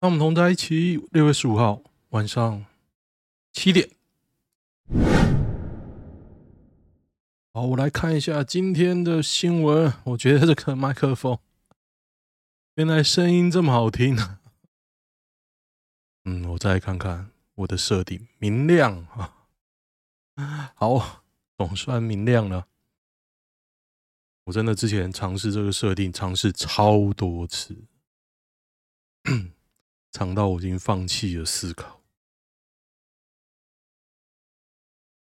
那我们同在一起。六月十五号晚上七点。好，我来看一下今天的新闻。我觉得这个麦克风 原来声音这么好听。嗯，我再来看看我的设定，明亮啊。好，总算明亮了。我真的之前尝试这个设定，尝试超多次，长到我已经放弃了思考。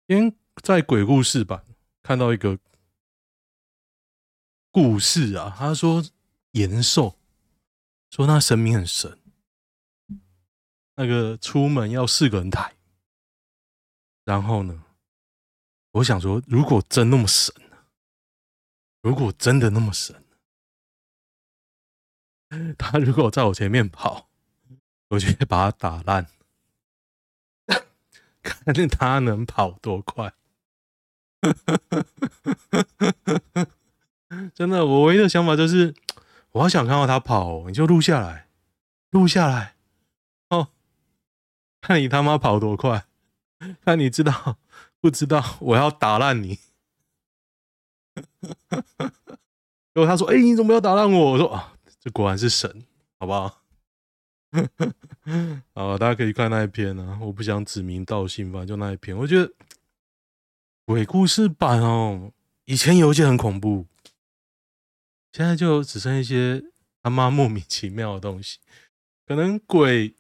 因为在鬼故事版看到一个故事啊，他说延寿说那神明很神，那个出门要四个人抬，然后呢，我想说，如果真那么神。如果真的那么神，他如果在我前面跑，我就会把他打烂，看他能跑多快。真的，我唯一的想法就是，我好想看到他跑，你就录下来，录下来，哦，看你他妈跑多快，看你知道不知道，我要打烂你。结果他说：“哎、你怎么要打烂我？”我说：“啊，这果然是神，好不好？” 好，大家可以看那一篇啊。我不想指名道姓，反正就那一篇。我觉得鬼故事版哦，以前有一些很恐怖，现在就只剩一些他妈莫名其妙的东西。可能鬼，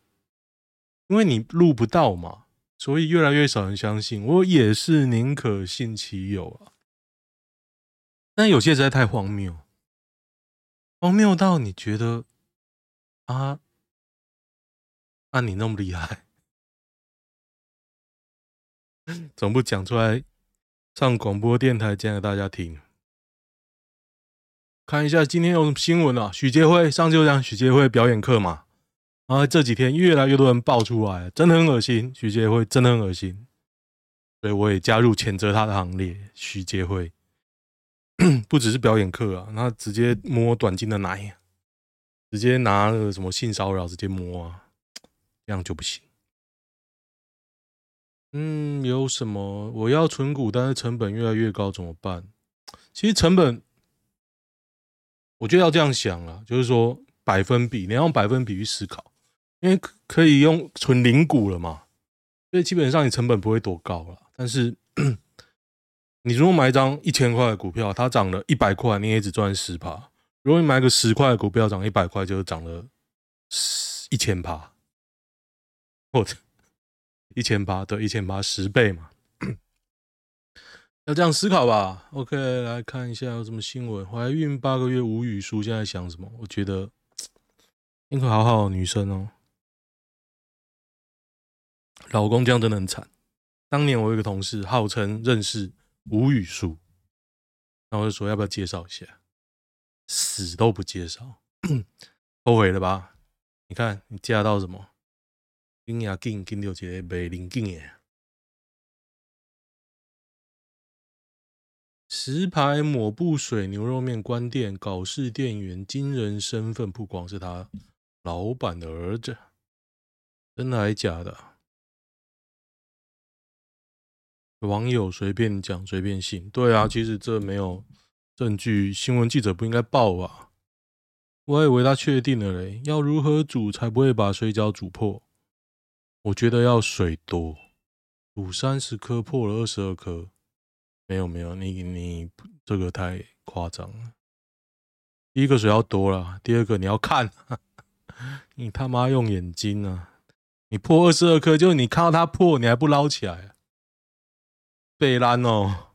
因为你录不到嘛，所以越来越少人相信。我也是宁可信其有啊。但有些实在太荒谬，荒谬到你觉得啊，按、你那么厉害，总不讲出来上广播电台讲给大家听。看一下今天有什么新闻啊？许杰辉上次就讲许杰辉表演课嘛，啊这几天越来越多人爆出来，真的很恶心。许杰辉真的很恶心，所以我也加入谴责他的行列。许杰辉。不只是表演课啊，他直接摸短经的奶，直接拿了什么性骚扰直接摸啊，这样就不行。嗯，有什么？我要存股，但是成本越来越高，怎么办？其实成本，我觉得要这样想啊，就是说百分比，你要用百分比去思考，因为可以用存零股了嘛，所以基本上你成本不会多高了，但是。你如果买一张一千块的股票，它涨了一百块，你也只赚十趴。如果你买个十块的股票，涨一百块，就涨了一千趴，或者一千八，对，一千八十倍嘛。要这样思考吧。OK，来看一下有什么新闻。怀孕八个月吴语书现在想什么？我觉得应该好好女生哦，老公这样真的很惨。当年我有一个同事，号称认识。吴语书，然后我就说要不要介绍一下？死都不介绍，后悔了吧？你看你嫁到什么？金牙金金六节北林金耶，石牌抹布水牛肉面关店，搞事店员惊人身份曝光，是他老板的儿子，真的还是假的？网友随便讲，随便信。对啊，其实这没有证据，新闻记者不应该报啊。我还以为他确定了嘞。要如何煮才不会把水饺煮破？我觉得要水多，煮三十颗破了二十二颗。没有没有，你你这个太夸张了。第一个水要多了，第二个你要看，你他妈用眼睛啊！你破二十二颗，就你看到它破，你还不捞起来？北兰哦，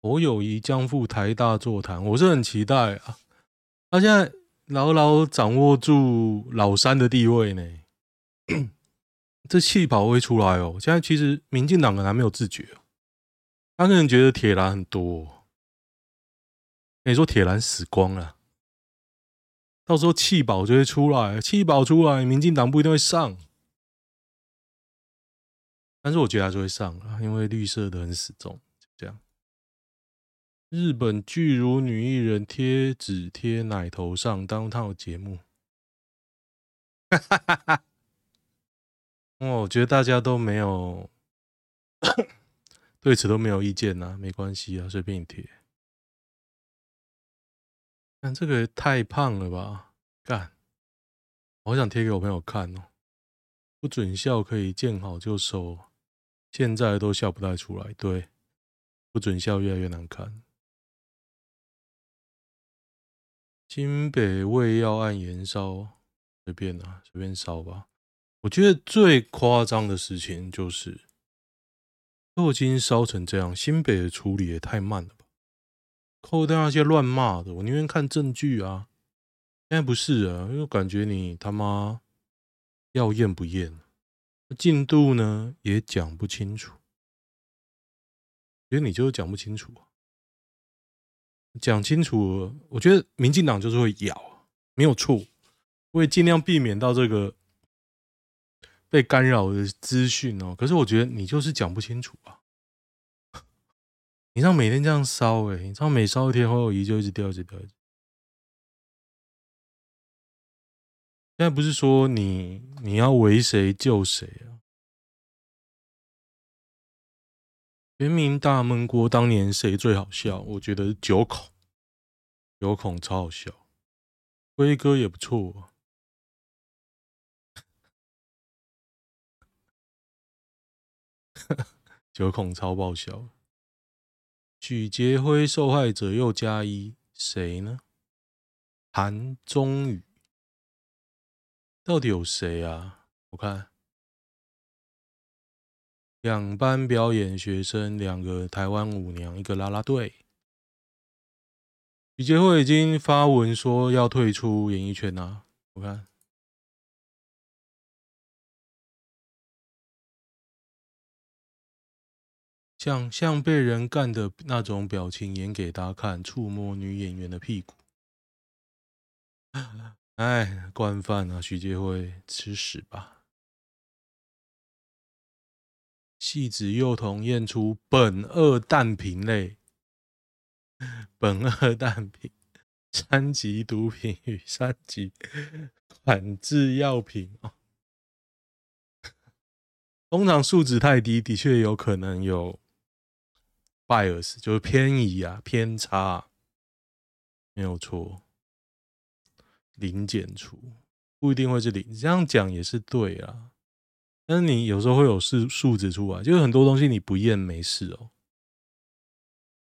侯友谊将赴台大座谈，我是很期待啊。他现在牢牢掌握住老三的地位呢，这气跑会出来哦。现在其实民进党可能还没有自觉，他可能觉得铁蓝很多，你说铁蓝死光了，到时候气保就会出来，气保出来，民进党不一定会上。但是我觉得还是会上啊，因为绿色的很死忠，这样。日本巨乳女艺人贴纸贴奶头上当套节目，哦，我觉得大家都没有对此都没有意见呐、啊，没关系啊，随便你贴。但这个太胖了吧？干，我好想贴给我朋友看哦。不准笑可以见好就收，现在都笑不太出来。对，不准笑越来越难看。新北胃药案延烧，随便啊，随便烧吧。我觉得最夸张的事情就是，都已经烧成这样，新北的处理也太慢了吧？扣掉那些乱骂的，我宁愿看证据啊。现在不是啊，因为感觉你他妈要验不验，进度呢也讲不清楚，因为你就是讲不清楚啊。讲清楚，我觉得民进党就是会咬，没有错，我会尽量避免到这个被干扰的资讯哦。可是我觉得你就是讲不清楚啊，你知道每天这样烧，哎，你知道每烧一天，侯友宜就一直掉，一直掉。现在不是说你你要为谁救谁啊？全民大闷锅，当年谁最好笑？我觉得九孔，九孔超好笑，辉哥也不错啊。九孔超爆笑。许杰辉受害者又加一，谁呢？韩中宇，到底有谁啊？我看。两班表演学生，两个台湾舞娘，一个啦啦队。许杰辉已经发文说要退出演艺圈啊！我看，像像被人干的那种表情演给大家看，触摸女演员的屁股。哎，惯犯啊！徐杰辉，吃屎吧！戏子幼童验出苯二氮平类，苯二氮平三级毒品与三级管制药品啊。通常数值太低，的确有可能有 bias，就是偏移啊、偏差，没有错。零检出不一定会是零，这样讲也是对啊。但是你有时候会有数数值出来，就是很多东西你不验没事哦，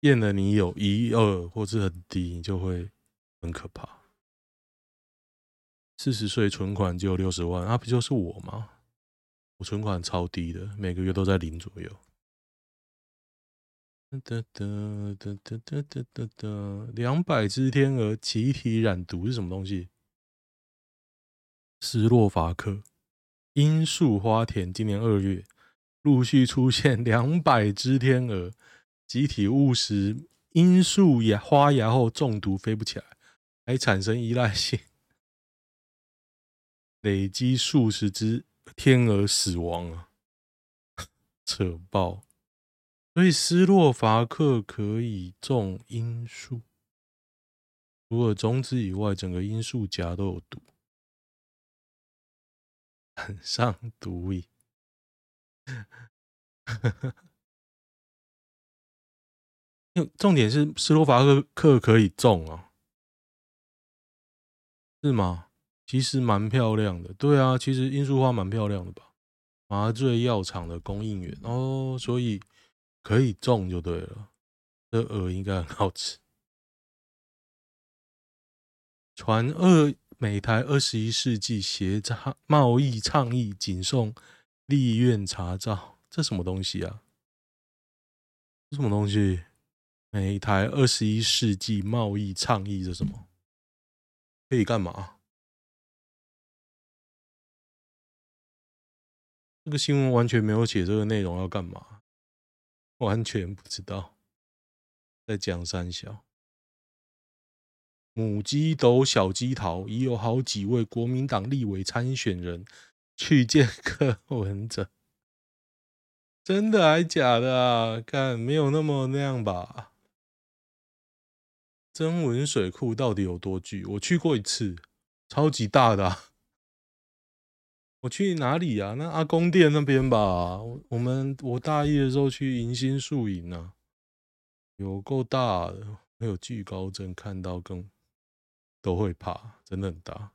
验了你有一二或是很低，你就会很可怕。四十岁存款只有六十万，那、啊、不就是我吗？我存款超低的，每个月都在零左右。哒哒哒哒哒哒哒哒，两百只天鹅集体染毒是什么东西？斯洛伐克。罂粟花田今年二月陆续出现两百只天鹅集体误食罂粟芽花芽后中毒飞不起来，还产生依赖性，累积数十只天鹅死亡啊！扯爆！所以斯洛伐克可以种罂粟，除了种子以外，整个罂粟荚都有毒。很上毒瘾，重点是斯洛伐克可以种啊，是吗？其实蛮漂亮的，对啊，其实罂粟花蛮漂亮的吧？麻醉药厂的供应源哦，所以可以种就对了。这鹅应该很好吃。传二。美台二十一世纪协倡贸易倡议仅送立院查照，这什么东西啊？这什么东西？美台二十一世纪贸易倡议这什么？可以干嘛？这个新闻完全没有写这个内容要干嘛，完全不知道在讲三小。母鸡斗、小鸡桃，已有好几位国民党立委参选人去见柯文哲，真的还假的啊？看没有那么那样吧？曾文水库到底有多巨？我去过一次，超级大的！我去哪里啊？那阿公店那边吧。我们我大一的时候去迎新树营呢，有够大的，没有惧高症，看到更都会怕，真的很大。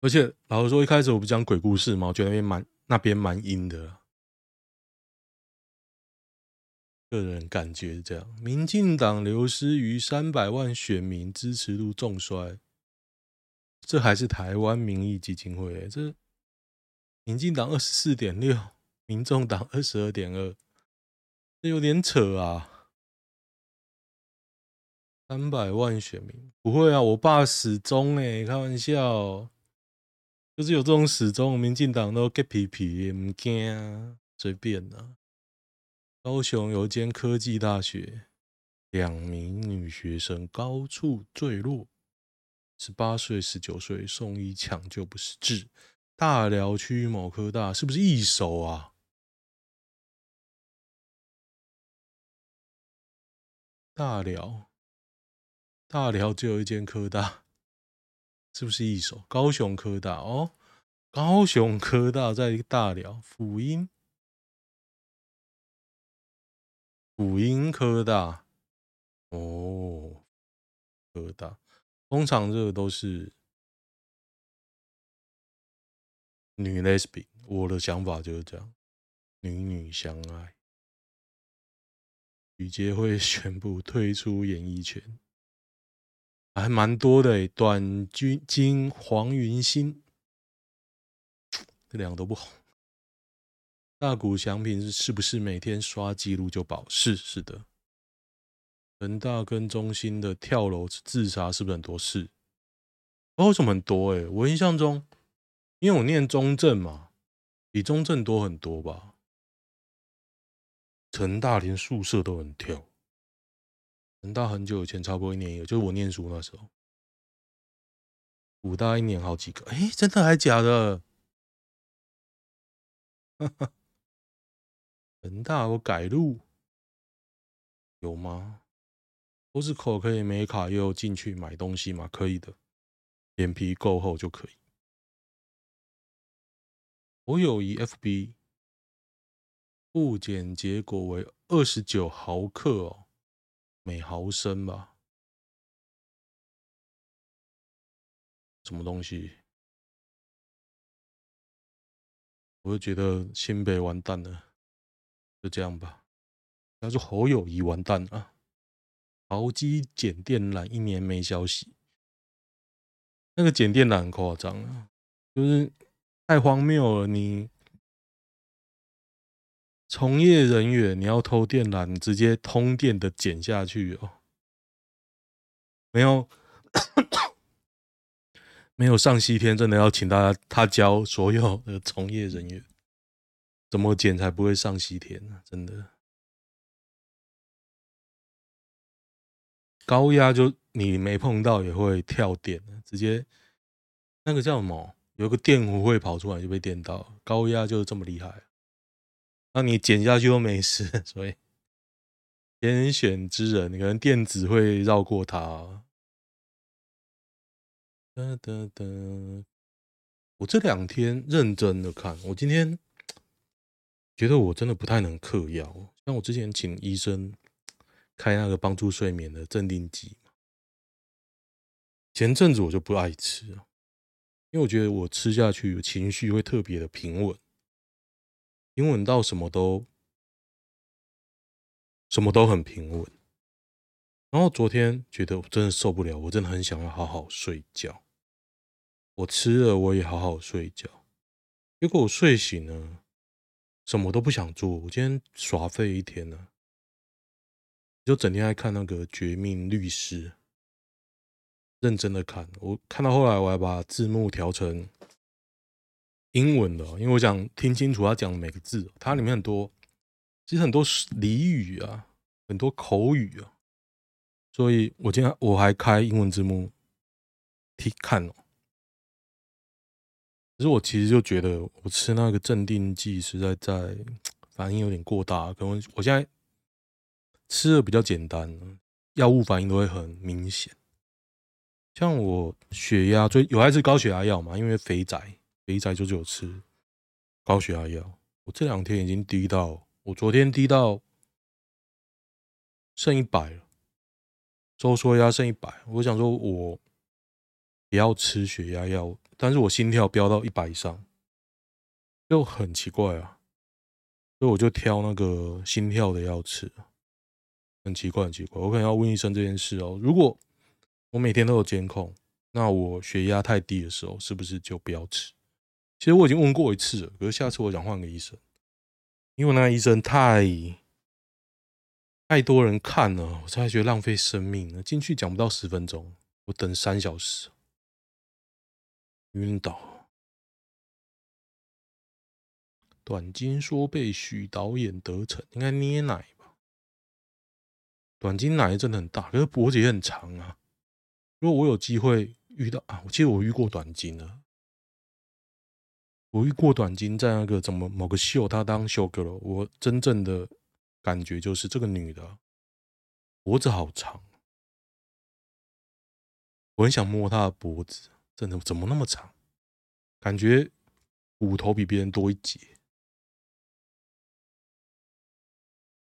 而且老实说，一开始我不讲鬼故事嘛，我觉得那边蛮那边蛮阴的。个人感觉这样，民进党流失逾三百万选民，支持度重衰。这还是台湾民意基金会、这民进党二十四点六，民众党二十二点二，这有点扯啊！三百万选民不会啊，我爸死忠哎、开玩笑，就是有这种死忠，民进党都给皮皮，唔惊，随便啊。高雄有间科技大学，两名女学生高处坠落，十八岁、十九岁送医抢救不是治。大寮区某科大是不是一手啊？大寮，大寮只有一间科大，是不是一手？高雄科大哦，高雄科大在一个大寮辅音。辅音科大，哦，科大，通常这个都是女 lesbian，我的想法就是这样，女女相爱。女协会 宣布退出演艺圈，还蛮多的，短君金黄云心，这两个都不好。大谷翔平是是不是每天刷记录就保？是是的。人大跟中心的跳楼自杀是不是很多事？哦，为什么很多？诶，我印象中，因为我念中正嘛，比中正多很多吧。成大连宿舍都很跳。成大很久以前，差不多一年有，就是我念书那时候。武大一年好几个，诶，真的还假的？哈哈。人大有改路有吗？不是口可以没卡又进去买东西吗？可以的，脸皮够厚就可以。我有一 FB 复检结果为二十九毫克哦，每毫升吧？什么东西？我就觉得新北完蛋了。就这样吧。他说侯友谊完蛋啊，豪基剪电缆一年没消息。那个剪电缆很夸张啊，就是太荒谬了。你从业人员你要偷电缆，你直接通电的剪下去哦。没有没有上西天，真的要请大家他教所有的从业人员。怎么剪才不会上西天呢？真的，高压就你没碰到也会跳电，直接那个叫什么？有个电弧会跑出来就被电到。高压就这么厉害，那你剪下去都没事，所以天选之人，你可能电子会绕过它。哒哒哒，我这两天认真的看，我今天。觉得我真的不太能嗑药，像我之前请医生开那个帮助睡眠的镇定剂嘛，前阵子我就不爱吃，因为我觉得我吃下去情绪会特别的平稳，平稳到什么都什么都很平稳。然后昨天觉得我真的受不了，我真的很想要好好睡觉。我吃了，我也好好睡觉，结果我睡醒了。什么都不想做，我今天耍废一天呢，就整天在看那个《绝命律师》，认真的看。我看到后来，我还把字幕调成英文的，因为我想听清楚他讲的每个字。它里面很多，其实很多俚语啊，很多口语啊，所以我今天我还开英文字幕听看哦。可是我其实就觉得，我吃那个镇定剂实在在 反应有点过大，可能我现在吃的比较简单，药物反应都会很明显。像我血压最有爱吃高血压药嘛，因为肥宅，肥宅就只有吃高血压药。我这两天已经低到，我昨天低到剩一百了，收缩压剩一百。我想说，我也要吃血压药，但是我心跳飙到一百以上，就很奇怪啊。所以我就挑那个心跳的药吃，很奇怪，很奇怪。我可能要问医生这件事哦。如果我每天都有监控，那我血压太低的时候，是不是就不要吃？其实我已经问过一次了，可是下次我想换个医生，因为那个医生太太多人看了，我才觉得浪费生命呢。进去讲不到十分钟，我等三小时，晕倒。短金说被许导演得逞，应该捏奶？短金奶真的很大，可是脖子也很长啊。如果我有机会遇到啊，我记得我遇过短金了。我遇过短金在那个怎么某个秀，她当秀 girl，我真正的感觉就是这个女的脖子好长，我很想摸她的脖子，真的怎么那么长？感觉骨头比别人多一截。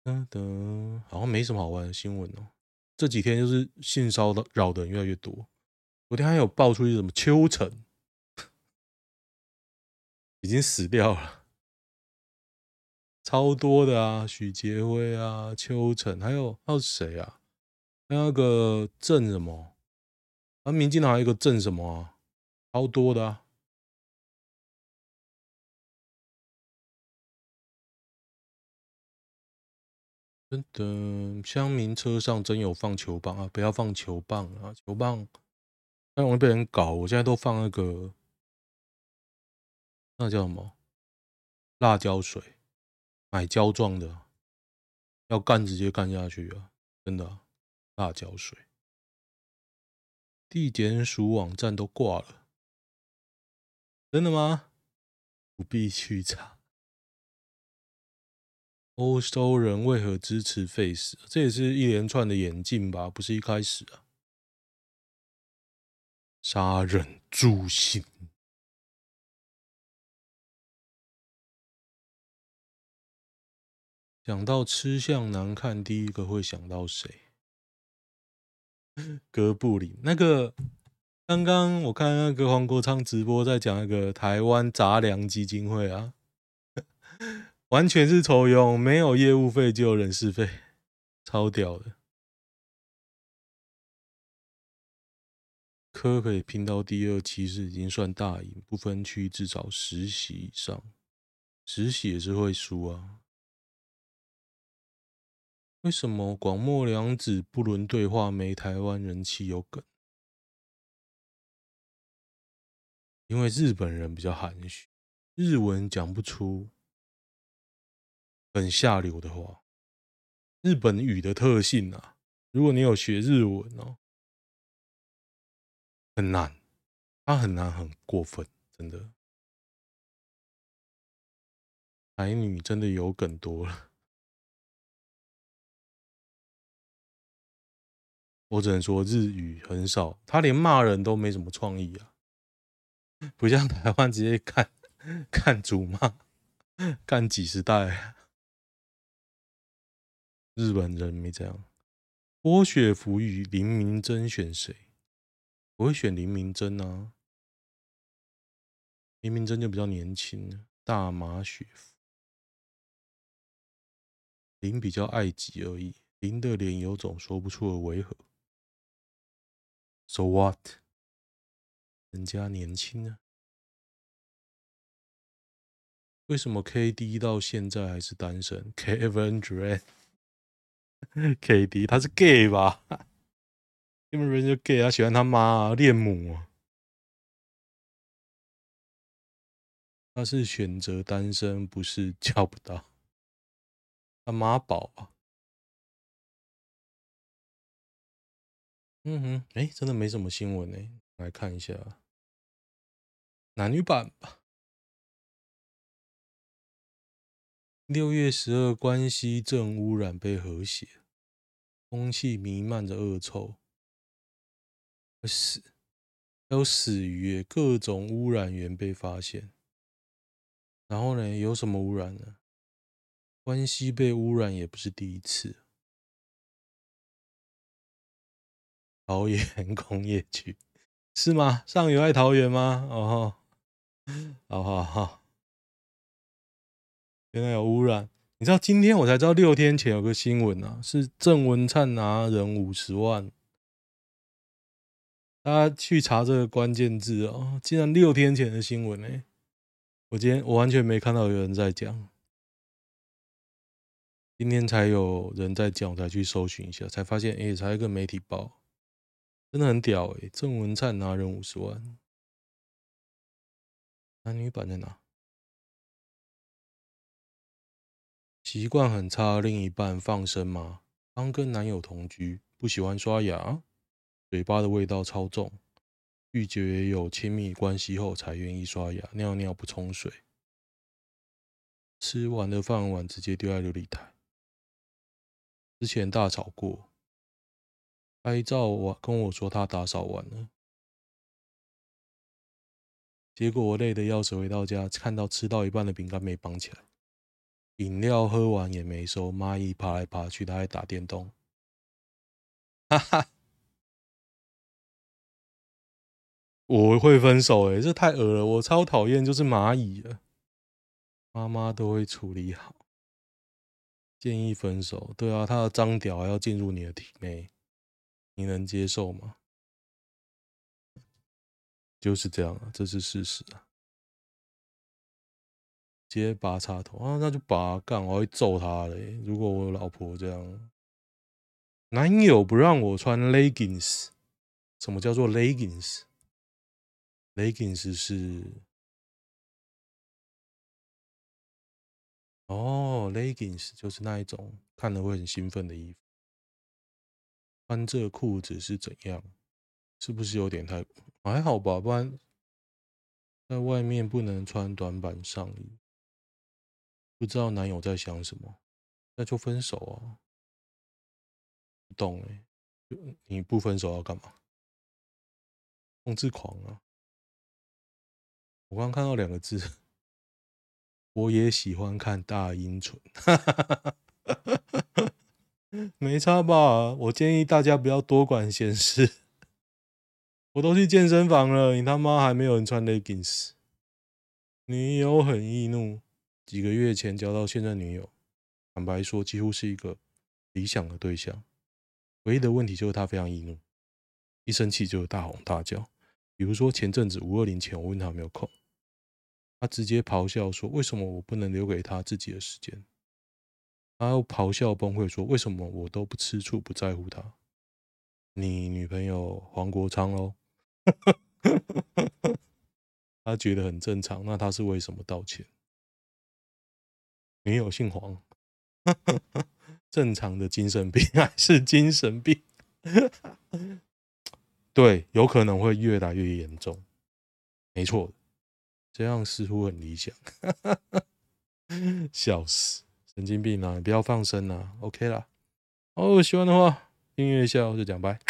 嗯的，好像没什么好玩的新闻哦。这几天就是性骚扰的人越来越多。昨天还有爆出一什么秋成已经死掉了，超多的啊，许杰辉啊，秋成，还有还有谁啊？还有那个郑什么？啊，民进党还有一个郑什么啊？超多的啊。真的，乡民车上真有放球棒啊！不要放球棒啊！球棒太容易被人搞。我现在都放那个，那叫什么？辣椒水，买胶状的，要干直接干下去啊！真的，辣椒水。地检署网站都挂了，真的吗？不必去查。欧洲人为何支持废死？这也是一连串的演进吧，不是一开始啊。杀人诛心。讲到吃相难看，第一个会想到谁？哥布林。那个，刚刚我看那个黄国昌直播，在讲那个台湾杂粮基金会啊。完全是抽佣，没有业务费，就有人事费，超屌的。科可以拼到第二，其实已经算大赢，不分区至少十席以上，十席也是会输啊。为什么广末凉子不伦对话没台湾人气有梗？因为日本人比较含蓄，日文讲不出。很下流的话，日本语的特性啊，如果你有学日文哦，很难，它很难，很过分，真的。台女真的有梗多了，我只能说日语很少，他连骂人都没什么创意啊，不像台湾直接干干主骂，干几十代。日本人没这样。郭雪芙与林明珍选谁？我会选林明珍啊。林明珍就比较年轻，大马雪芙。林比较爱挤而已。林的脸有种说不出的违和。So what？人家年轻啊。为什么 KD 到现在还是单身？Kevin Durant。K D 他是 gay 吧？因为人就 gay，他喜欢他妈恋母啊。他是选择单身，不是叫不到。他妈宝啊。嗯哼，哎，真的没什么新闻呢。来看一下男女版吧。六月十二，关西正污染被和谐，空气弥漫着恶臭。死，还有死鱼，各种污染源被发现。然后呢，有什么污染呢？关西被污染也不是第一次。桃园 工业区是吗？上游爱桃园吗？哦，好 好好，原来有污染。你知道今天我才知道，六天前有个新闻啊，是郑文灿拿人五十万。大家去查这个关键字哦，竟然六天前的新闻呢？我今天我完全没看到有人在讲，今天才有人在讲，我才去搜寻一下，才发现哎，才一个媒体报，真的很屌哎！郑文灿拿人五十万，男女版在哪？习惯很差，另一半放生吗？刚跟男友同居，不喜欢刷牙，嘴巴的味道超重，拒绝有亲密关系后才愿意刷牙，尿尿不冲水，吃完的饭碗直接丢在流理台。之前大吵过，拍照我跟我说他打扫完了，结果我累得要死，回到家看到吃到一半的饼干没绑起来。饮料喝完也没收，蚂蚁爬来爬去，他还打电动，哈哈！我会分手诶，这太恶了，我超讨厌就是蚂蚁了。妈妈都会处理好，建议分手。对啊，他的脏屌还要进入你的体内，你能接受吗？就是这样啊，这是事实啊。直接拔插头啊，那就拔干，我会揍他嘞！如果我有老婆这样，男友不让我穿 leggings，什么叫做 leggings？leggings 是哦，leggings 就是那一种看了会很兴奋的衣服。穿这裤子是怎样？是不是有点太还好吧？不然在外面不能穿短版上衣。不知道男友在想什么，那就分手啊！不懂哎，你不分手要干嘛？控制狂啊！我刚刚看到两个字，我也喜欢看大阴唇，没差吧？我建议大家不要多管闲事。我都去健身房了，你他妈还没有人穿 leggings？女友很易怒。几个月前交到现任女友，坦白说，几乎是一个理想的对象。唯一的问题就是他非常易怒，一生气就大吼大叫。比如说前阵子五二零前，我问他有没有空，他直接咆哮说：“为什么我不能留给他自己的时间？”他又咆哮崩溃说：“为什么我都不吃醋，不在乎她？”你女朋友黄国昌喽，他觉得很正常，那他是为什么道歉？女友姓黄，正常的精神病还是精神病？对，有可能会越来越严重。没错，这样似乎很理想。笑死，神经病啊！不要放生啊！OK 啦。哦，喜欢的话订阅一下，我就讲拜。